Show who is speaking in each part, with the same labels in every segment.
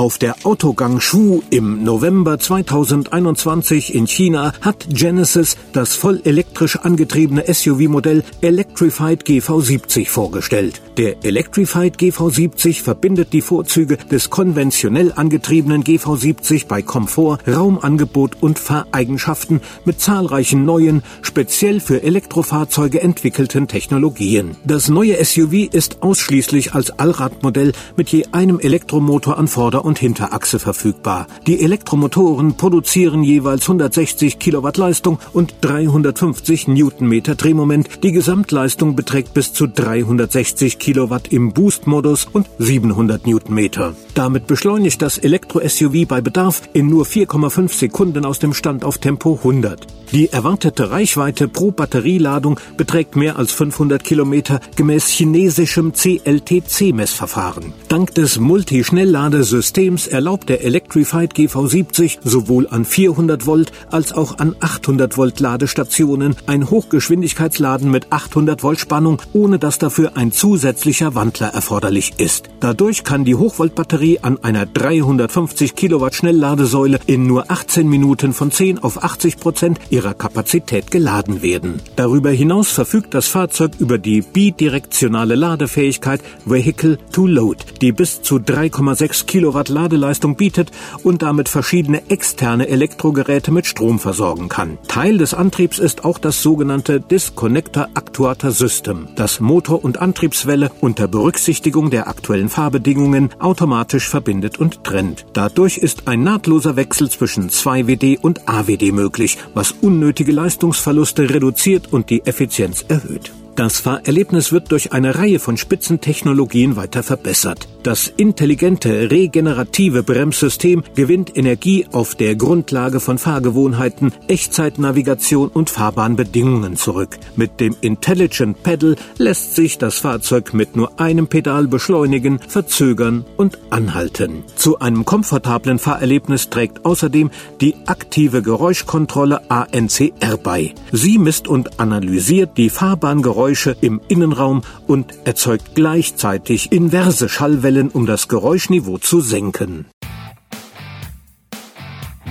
Speaker 1: Auf der Autogang Shu im November 2021 in China hat Genesis das voll elektrisch angetriebene SUV-Modell Electrified GV70 vorgestellt. Der Electrified GV70 verbindet die Vorzüge des konventionell angetriebenen GV70 bei Komfort, Raumangebot und Fahreigenschaften mit zahlreichen neuen, speziell für Elektrofahrzeuge entwickelten Technologien. Das neue SUV ist ausschließlich als Allradmodell mit je einem Elektromotor an Vorder- und Hinterachse verfügbar. Die Elektromotoren produzieren jeweils 160 Kilowatt Leistung und 350 Newtonmeter Drehmoment. Die Gesamtleistung beträgt bis zu 360 Kilowatt im Boost-Modus und 700 Newtonmeter. Damit beschleunigt das Elektro-SUV bei Bedarf in nur 4,5 Sekunden aus dem Stand auf Tempo 100. Die erwartete Reichweite pro Batterieladung beträgt mehr als 500 Kilometer gemäß chinesischem CLTC-Messverfahren. Dank des Multischnellladesystems erlaubt der Electrified GV70 sowohl an 400 Volt als auch an 800 Volt Ladestationen ein Hochgeschwindigkeitsladen mit 800 Volt Spannung, ohne dass dafür ein zusätzlicher Wandler erforderlich ist. Dadurch kann die Hochvoltbatterie an einer 350 Kilowatt Schnellladesäule in nur 18 Minuten von 10 auf 80 Prozent ihrer Kapazität geladen werden. Darüber hinaus verfügt das Fahrzeug über die bidirektionale Ladefähigkeit Vehicle to Load, die bis zu 3,6 Kilowatt Ladeleistung bietet und damit verschiedene externe Elektrogeräte mit Strom versorgen kann. Teil des Antriebs ist auch das sogenannte Disconnector Actuator System, das Motor und Antriebswelle unter Berücksichtigung der aktuellen Fahrbedingungen automatisch verbindet und trennt. Dadurch ist ein nahtloser Wechsel zwischen 2WD und AWD möglich, was unnötige Leistungsverluste reduziert und die Effizienz erhöht. Das Fahrerlebnis wird durch eine Reihe von Spitzentechnologien weiter verbessert. Das intelligente regenerative Bremssystem gewinnt Energie auf der Grundlage von Fahrgewohnheiten, Echtzeitnavigation und Fahrbahnbedingungen zurück. Mit dem Intelligent Pedal lässt sich das Fahrzeug mit nur einem Pedal beschleunigen, verzögern und anhalten. Zu einem komfortablen Fahrerlebnis trägt außerdem die aktive Geräuschkontrolle ANCR bei. Sie misst und analysiert die Fahrbahngeräusche im Innenraum und erzeugt gleichzeitig inverse Schallwellen Wellen, um das Geräuschniveau zu senken.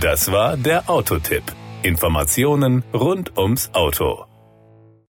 Speaker 2: Das war der Autotipp. Informationen rund ums Auto.